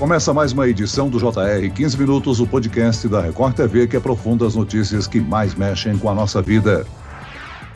Começa mais uma edição do JR 15 Minutos, o podcast da Record TV que aprofunda as notícias que mais mexem com a nossa vida.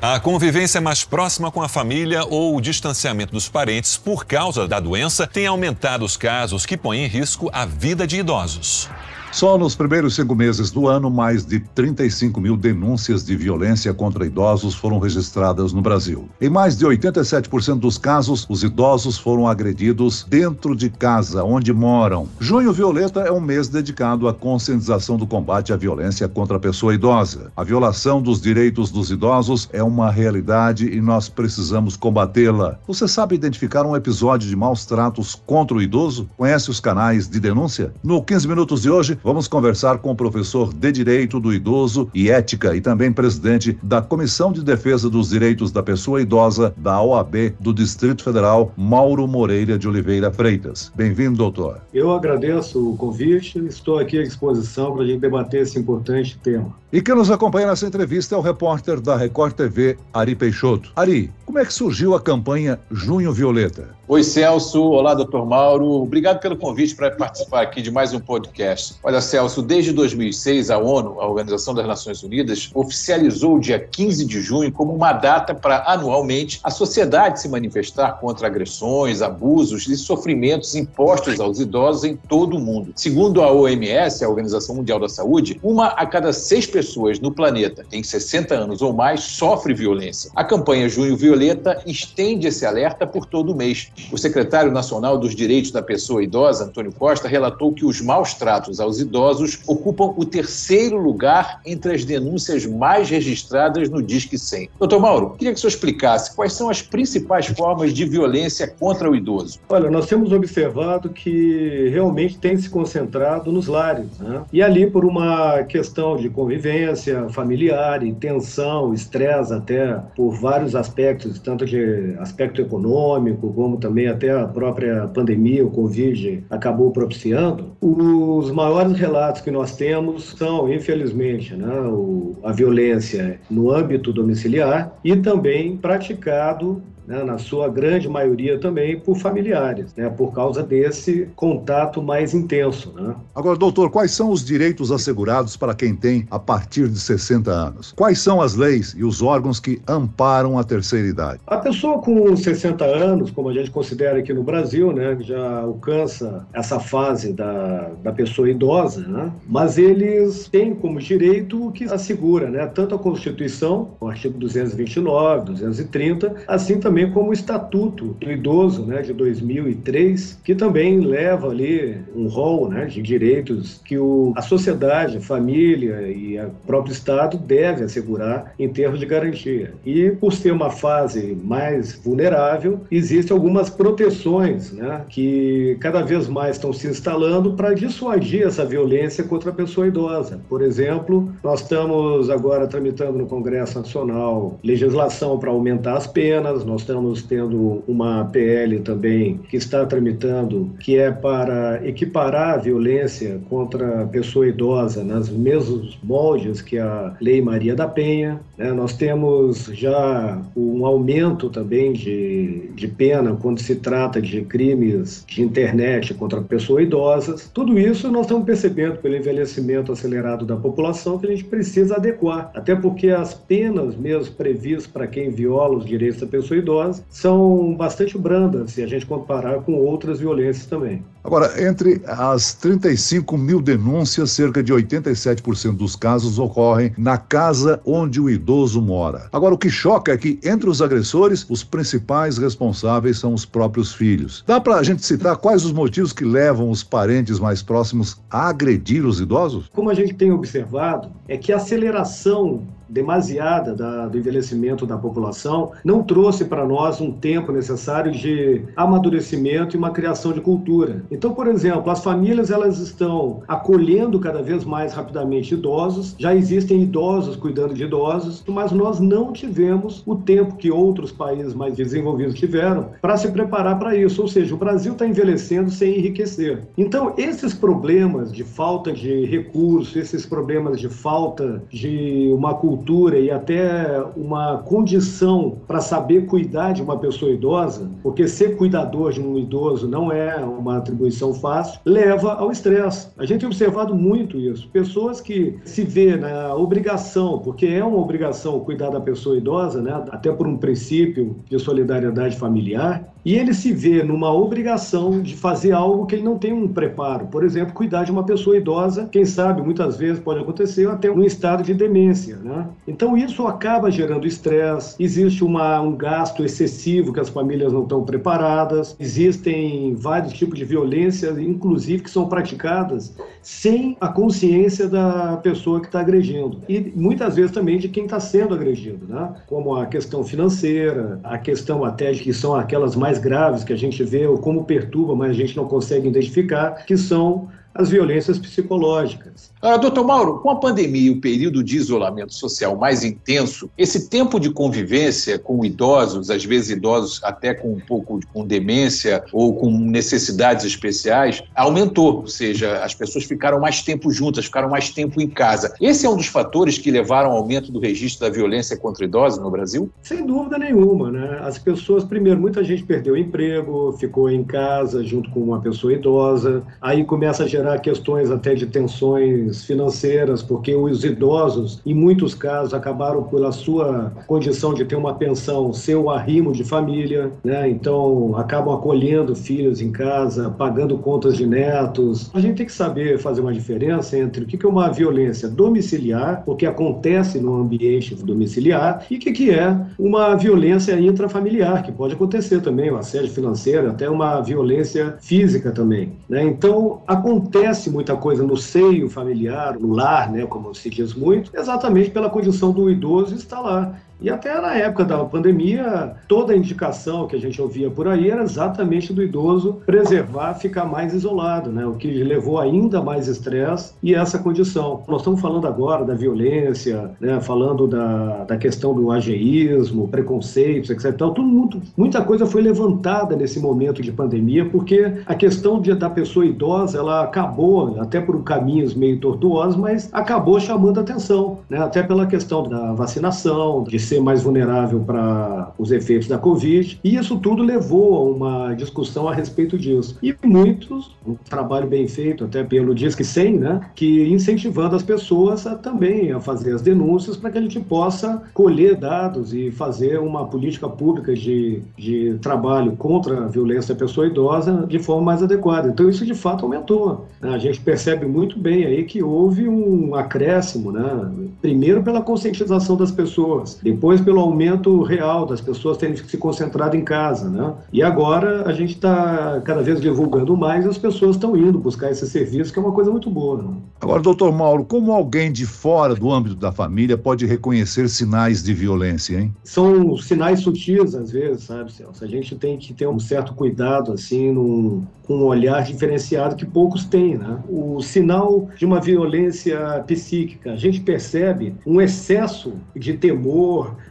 A convivência mais próxima com a família ou o distanciamento dos parentes por causa da doença tem aumentado os casos que põem em risco a vida de idosos. Só nos primeiros cinco meses do ano, mais de 35 mil denúncias de violência contra idosos foram registradas no Brasil. Em mais de 87% dos casos, os idosos foram agredidos dentro de casa, onde moram. Junho Violeta é um mês dedicado à conscientização do combate à violência contra a pessoa idosa. A violação dos direitos dos idosos é uma realidade e nós precisamos combatê-la. Você sabe identificar um episódio de maus tratos contra o idoso? Conhece os canais de denúncia? No 15 Minutos de hoje, Vamos conversar com o professor de Direito do Idoso e Ética e também presidente da Comissão de Defesa dos Direitos da Pessoa Idosa da OAB do Distrito Federal, Mauro Moreira de Oliveira Freitas. Bem-vindo, doutor. Eu agradeço o convite, estou aqui à disposição para a gente debater esse importante tema. E quem nos acompanha nessa entrevista é o repórter da Record TV, Ari Peixoto. Ari, como é que surgiu a campanha Junho Violeta? Oi, Celso. Olá, doutor Mauro. Obrigado pelo convite para participar aqui de mais um podcast. Olha, Celso, desde 2006, a ONU, a Organização das Nações Unidas, oficializou o dia 15 de junho como uma data para, anualmente, a sociedade se manifestar contra agressões, abusos e sofrimentos impostos aos idosos em todo o mundo. Segundo a OMS, a Organização Mundial da Saúde, uma a cada seis pessoas no planeta em 60 anos ou mais sofre violência. A campanha Junho Violeta estende esse alerta por todo o mês o secretário nacional dos Direitos da Pessoa Idosa, Antônio Costa, relatou que os maus tratos aos idosos ocupam o terceiro lugar entre as denúncias mais registradas no Disque 100. Doutor Mauro, queria que o senhor explicasse quais são as principais formas de violência contra o idoso. Olha, nós temos observado que realmente tem se concentrado nos lares, né? e ali por uma questão de convivência familiar, tensão, estresse até por vários aspectos, tanto de aspecto econômico como também até a própria pandemia, o Covid, acabou propiciando, os maiores relatos que nós temos são, infelizmente, né, o, a violência no âmbito domiciliar e também praticado né, na sua grande maioria também por familiares, né, por causa desse contato mais intenso. Né? Agora, doutor, quais são os direitos assegurados para quem tem a partir de 60 anos? Quais são as leis e os órgãos que amparam a terceira idade? A pessoa com 60 anos, como a gente considera aqui no Brasil, né, já alcança essa fase da, da pessoa idosa, né, mas eles têm como direito o que assegura, né, tanto a Constituição, o artigo 229, 230, assim também também como o Estatuto do Idoso, né, de 2003, que também leva ali um rol né, de direitos que o, a sociedade, a família e o próprio Estado deve assegurar em termos de garantia. E por ser uma fase mais vulnerável, existem algumas proteções né, que cada vez mais estão se instalando para dissuadir essa violência contra a pessoa idosa. Por exemplo, nós estamos agora tramitando no Congresso Nacional legislação para aumentar as penas, nós estamos tendo uma PL também que está tramitando, que é para equiparar a violência contra a pessoa idosa nas mesmos moldes que a Lei Maria da Penha. Né? Nós temos já um aumento também de, de pena quando se trata de crimes de internet contra pessoas idosas. Tudo isso nós estamos percebendo pelo envelhecimento acelerado da população que a gente precisa adequar, até porque as penas mesmo previstas para quem viola os direitos da pessoa idosa são bastante brandas se a gente comparar com outras violências também. Agora, entre as 35 mil denúncias, cerca de 87% dos casos ocorrem na casa onde o idoso mora. Agora, o que choca é que, entre os agressores, os principais responsáveis são os próprios filhos. Dá para a gente citar quais os motivos que levam os parentes mais próximos a agredir os idosos? Como a gente tem observado, é que a aceleração demasiada da, do envelhecimento da população não trouxe para nós um tempo necessário de amadurecimento e uma criação de cultura. Então, por exemplo, as famílias elas estão acolhendo cada vez mais rapidamente idosos, já existem idosos cuidando de idosos, mas nós não tivemos o tempo que outros países mais desenvolvidos tiveram para se preparar para isso. Ou seja, o Brasil está envelhecendo sem enriquecer. Então, esses problemas de falta de recursos, esses problemas de falta de uma cultura e até uma condição para saber cuidar de uma pessoa idosa, porque ser cuidador de um idoso não é uma atribuição fácil, leva ao estresse. A gente tem observado muito isso. Pessoas que se vê na obrigação, porque é uma obrigação cuidar da pessoa idosa, né, até por um princípio de solidariedade familiar, e ele se vê numa obrigação de fazer algo que ele não tem um preparo. Por exemplo, cuidar de uma pessoa idosa, quem sabe muitas vezes pode acontecer até um estado de demência. Né? Então isso acaba gerando estresse, existe uma, um gasto excessivo que as famílias não estão preparadas, existem vários tipos de violência, inclusive que são praticadas sem a consciência da pessoa que está agredindo. E muitas vezes também de quem está sendo agredido, né? como a questão financeira, a questão até de que são aquelas mais mais graves que a gente vê ou como perturba, mas a gente não consegue identificar, que são as violências psicológicas. Ah, doutor Mauro, com a pandemia e o período de isolamento social mais intenso, esse tempo de convivência com idosos, às vezes idosos até com um pouco com demência ou com necessidades especiais, aumentou, ou seja, as pessoas ficaram mais tempo juntas, ficaram mais tempo em casa. Esse é um dos fatores que levaram ao aumento do registro da violência contra idosos no Brasil? Sem dúvida nenhuma, né? As pessoas, primeiro, muita gente perdeu o emprego, ficou em casa junto com uma pessoa idosa, aí começa a gerar questões até de tensões financeiras, porque os idosos, em muitos casos, acabaram pela sua condição de ter uma pensão, ser o arrimo de família, né? Então, acabam acolhendo filhos em casa, pagando contas de netos. A gente tem que saber fazer uma diferença entre o que é uma violência domiciliar, porque acontece no ambiente domiciliar, e o que é uma violência intrafamiliar, que pode acontecer também, o assédio financeiro, até uma violência física também. Né? Então, acontece muita coisa no seio familiar familiar, no lar, né, como se diz muito, exatamente pela condição do idoso estar lá. E até na época da pandemia, toda a indicação que a gente ouvia por aí era exatamente do idoso preservar, ficar mais isolado, né? o que levou ainda mais estresse e essa condição. Nós estamos falando agora da violência, né? falando da, da questão do ageísmo, preconceitos, etc. Então, tudo, muito, muita coisa foi levantada nesse momento de pandemia, porque a questão de, da pessoa idosa ela acabou, até por caminhos meio tortuosos, mas acabou chamando atenção, né? até pela questão da vacinação, de ser mais vulnerável para os efeitos da Covid. E isso tudo levou a uma discussão a respeito disso. E muitos, um trabalho bem feito, até pelo Disque 100, né, que incentivando as pessoas a, também a fazer as denúncias para que a gente possa colher dados e fazer uma política pública de, de trabalho contra a violência da pessoa idosa de forma mais adequada. Então isso de fato aumentou. A gente percebe muito bem aí que houve um acréscimo, né? primeiro pela conscientização das pessoas, depois pelo aumento real das pessoas terem se concentrado em casa, né? E agora a gente está cada vez divulgando mais e as pessoas estão indo buscar esse serviço, que é uma coisa muito boa. Né? Agora, doutor Mauro, como alguém de fora do âmbito da família pode reconhecer sinais de violência, hein? São sinais sutis, às vezes, sabe, Celso? A gente tem que ter um certo cuidado, assim, num, com um olhar diferenciado que poucos têm, né? O sinal de uma violência psíquica, a gente percebe um excesso de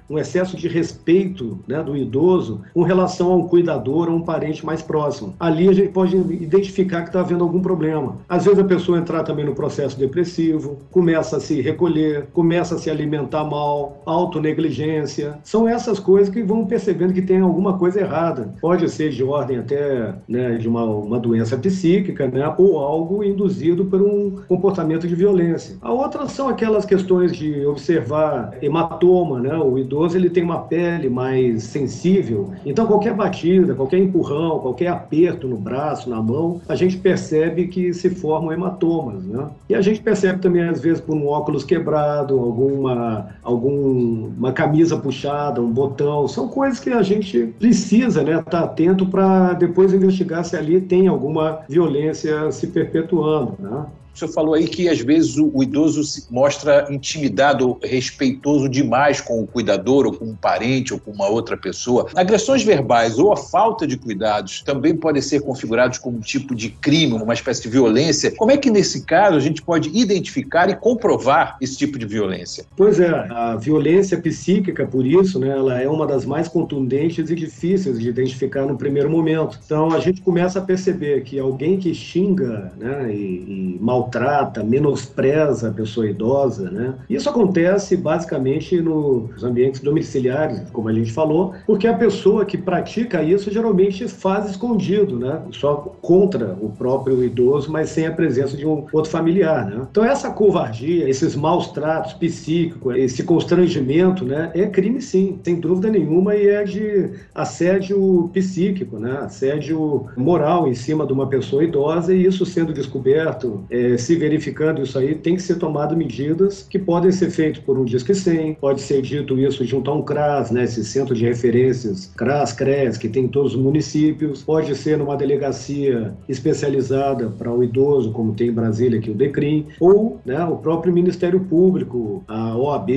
um excesso de respeito né, do idoso com relação a um cuidador ou um parente mais próximo. Ali a gente pode identificar que está havendo algum problema. Às vezes a pessoa entrar também no processo depressivo, começa a se recolher, começa a se alimentar mal, autonegligência. São essas coisas que vão percebendo que tem alguma coisa errada. Pode ser de ordem até né, de uma, uma doença psíquica, né, ou algo induzido por um comportamento de violência. A outra são aquelas questões de observar hematoma, né, o idoso ele tem uma pele mais sensível, então qualquer batida, qualquer empurrão, qualquer aperto no braço, na mão, a gente percebe que se formam hematomas, né? E a gente percebe também às vezes por um óculos quebrado, alguma alguma camisa puxada, um botão, são coisas que a gente precisa, né, estar tá atento para depois investigar se ali tem alguma violência se perpetuando, né? O senhor falou aí que às vezes o, o, idoso se mostra intimidado, respeitoso demais com o cuidador, ou com um parente, ou com uma outra pessoa. Agressões verbais ou a falta de cuidados também podem ser configurados como um tipo de crime, uma espécie de violência. Como é que nesse caso a gente pode identificar e comprovar esse tipo de violência? Pois é, a violência psíquica, por isso, né, ela é uma das mais contundentes e difíceis de identificar no primeiro momento. Então a gente começa a perceber que alguém que xinga né, e, e mal maltrata, menospreza a pessoa idosa, né? Isso acontece basicamente nos ambientes domiciliares, como a gente falou, porque a pessoa que pratica isso geralmente faz escondido, né? Só contra o próprio idoso, mas sem a presença de um outro familiar, né? Então essa covardia, esses maus tratos psíquicos, esse constrangimento, né? É crime sim, sem dúvida nenhuma, e é de assédio psíquico, né? Assédio moral em cima de uma pessoa idosa e isso sendo descoberto, é, se verificando isso aí, tem que ser tomado medidas que podem ser feitas por um Disque 100, pode ser dito isso junto a um CRAS, né? Esse centro de referências CRAS, CRES, que tem em todos os municípios, pode ser numa delegacia especializada para o idoso, como tem em Brasília aqui o DECRIM, ou né, o próprio Ministério Público, a OAB,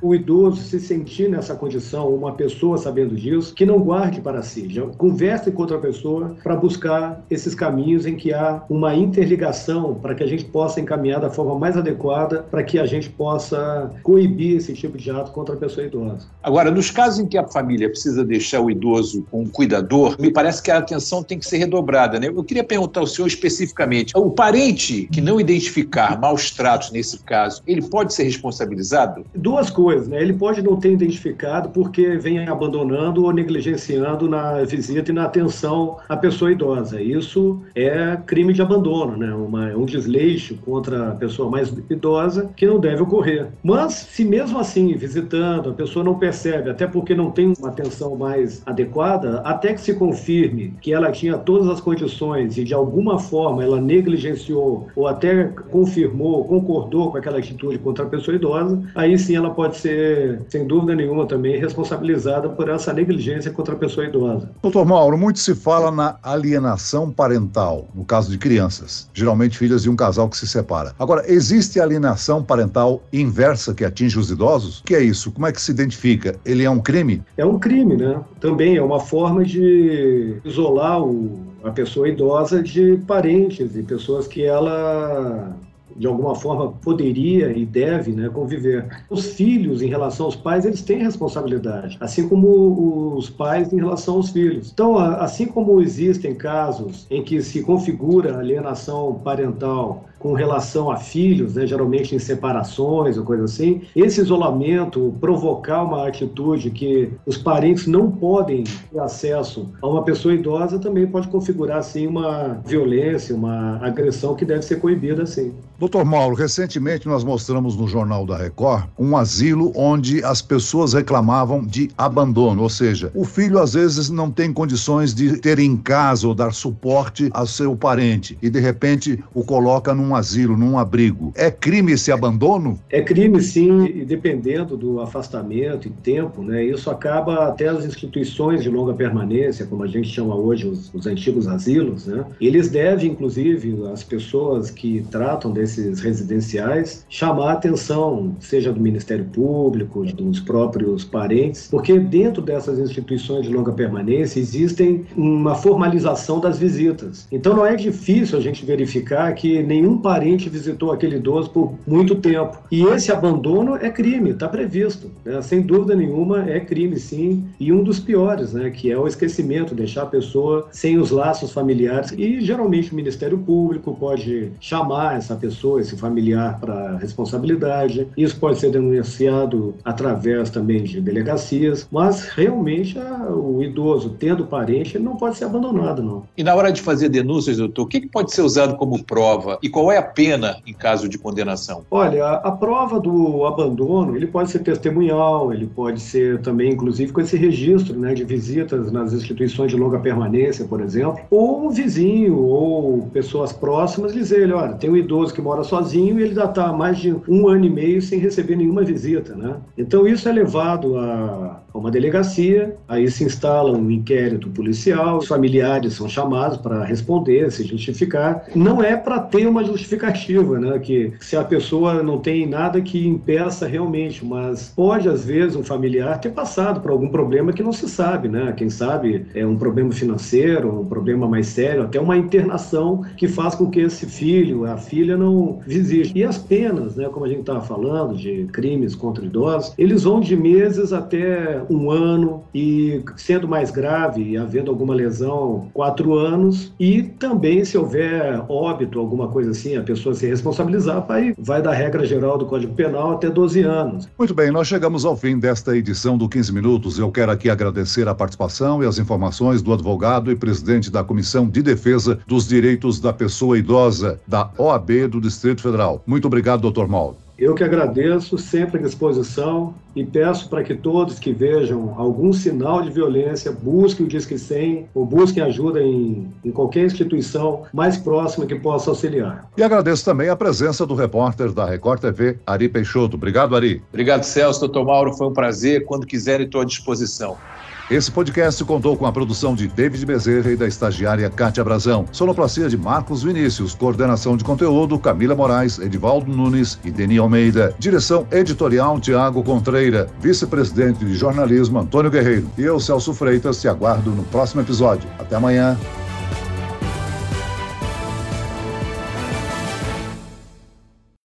o idoso se sentir nessa condição, uma pessoa sabendo disso, que não guarde para si, já converse com outra pessoa para buscar esses caminhos em que há uma interligação para que a gente possa encaminhar da forma mais adequada para que a gente possa coibir esse tipo de ato contra a pessoa idosa. Agora, nos casos em que a família precisa deixar o idoso com um cuidador, me parece que a atenção tem que ser redobrada, né? Eu queria perguntar ao senhor especificamente, o parente que não identificar maus tratos nesse caso, ele pode ser responsabilizado? Duas coisas, né? Ele pode não ter identificado porque vem abandonando ou negligenciando na visita e na atenção à pessoa idosa. Isso é crime de abandono, né? Uma, um desleixo contra a pessoa mais idosa que não deve ocorrer. Mas, se mesmo assim, visitando, a pessoa não percebe, até porque não tem uma atenção mais adequada, até que se confirme que ela tinha todas as condições e de alguma forma ela negligenciou ou até confirmou, concordou com aquela atitude contra a pessoa idosa, aí sim ela pode ser, sem dúvida nenhuma, também responsabilizada por essa negligência contra a pessoa idosa. Doutor Mauro, muito se fala na alienação parental, no caso de crianças, geralmente filhas de um casal que se separa. Agora, existe alienação parental inversa que atinge os idosos? O que é isso? Como é que se identifica? Ele é um crime? É um crime, né? Também é uma forma de isolar o, a pessoa idosa de parentes e pessoas que ela de alguma forma poderia e deve né, conviver. Os filhos, em relação aos pais, eles têm responsabilidade, assim como os pais em relação aos filhos. Então, assim como existem casos em que se configura alienação parental com relação a filhos, né, geralmente em separações ou coisa assim, esse isolamento provocar uma atitude que os parentes não podem ter acesso a uma pessoa idosa também pode configurar assim uma violência, uma agressão que deve ser coibida assim. Doutor Mauro, recentemente nós mostramos no Jornal da Record um asilo onde as pessoas reclamavam de abandono, ou seja, o filho às vezes não tem condições de ter em casa ou dar suporte ao seu parente e de repente o coloca num asilo, num abrigo. É crime esse abandono? É crime sim, e dependendo do afastamento e tempo, né? Isso acaba até as instituições de longa permanência, como a gente chama hoje os, os antigos asilos, né? Eles devem, inclusive, as pessoas que tratam desse desses residenciais chamar a atenção, seja do Ministério Público, dos próprios parentes, porque dentro dessas instituições de longa permanência existem uma formalização das visitas. Então não é difícil a gente verificar que nenhum parente visitou aquele idoso por muito tempo. E esse abandono é crime, está previsto. Né? Sem dúvida nenhuma, é crime sim. E um dos piores, né? que é o esquecimento, deixar a pessoa sem os laços familiares. E geralmente o Ministério Público pode chamar essa pessoa esse familiar, para responsabilidade. Isso pode ser denunciado através também de delegacias, mas realmente o idoso, tendo parente, ele não pode ser abandonado, não. E na hora de fazer denúncias, doutor, o que pode ser usado como prova e qual é a pena em caso de condenação? Olha, a, prova do abandono, ele pode ser testemunhal, ele pode ser também, inclusive, com esse registro né, de visitas nas instituições de longa permanência, por exemplo, ou um vizinho ou pessoas próximas dizer, olha, tem um idoso que mora sozinho e ele já está há mais de um ano e meio sem receber nenhuma visita, né? Então isso é levado a uma delegacia, aí se instala um inquérito policial, os familiares são chamados para responder, se justificar. Não é para ter uma justificativa, né? Que se a pessoa não tem nada que impeça realmente, mas pode às vezes um familiar ter passado por algum problema que não se sabe, né? Quem sabe é um problema financeiro, um problema mais sério, até uma internação que faz com que esse filho, a filha não visite. E as penas, né? Como a gente estava falando de crimes contra idosos, eles vão de meses até um ano e, sendo mais grave e havendo alguma lesão, quatro anos. E também, se houver óbito, alguma coisa assim, sim a pessoa se responsabilizar, vai, vai da regra geral do Código Penal até 12 anos. Muito bem, nós chegamos ao fim desta edição do 15 Minutos. Eu quero aqui agradecer a participação e as informações do advogado e presidente da Comissão de Defesa dos Direitos da Pessoa Idosa, da OAB do Distrito Federal. Muito obrigado, doutor Mauro. Eu que agradeço, sempre à disposição e peço para que todos que vejam algum sinal de violência busquem o Disque 100 ou busquem ajuda em, em qualquer instituição mais próxima que possa auxiliar. E agradeço também a presença do repórter da Record TV, Ari Peixoto. Obrigado, Ari. Obrigado, Celso. Doutor Mauro, foi um prazer. Quando quiserem, estou à disposição. Esse podcast contou com a produção de David Bezerra e da estagiária Kátia Brazão, sonoplastia de Marcos Vinícius, coordenação de conteúdo Camila Moraes, Edivaldo Nunes e Deni Almeida, direção editorial Tiago Contreira, vice-presidente de jornalismo Antônio Guerreiro. E eu, Celso Freitas, te aguardo no próximo episódio. Até amanhã.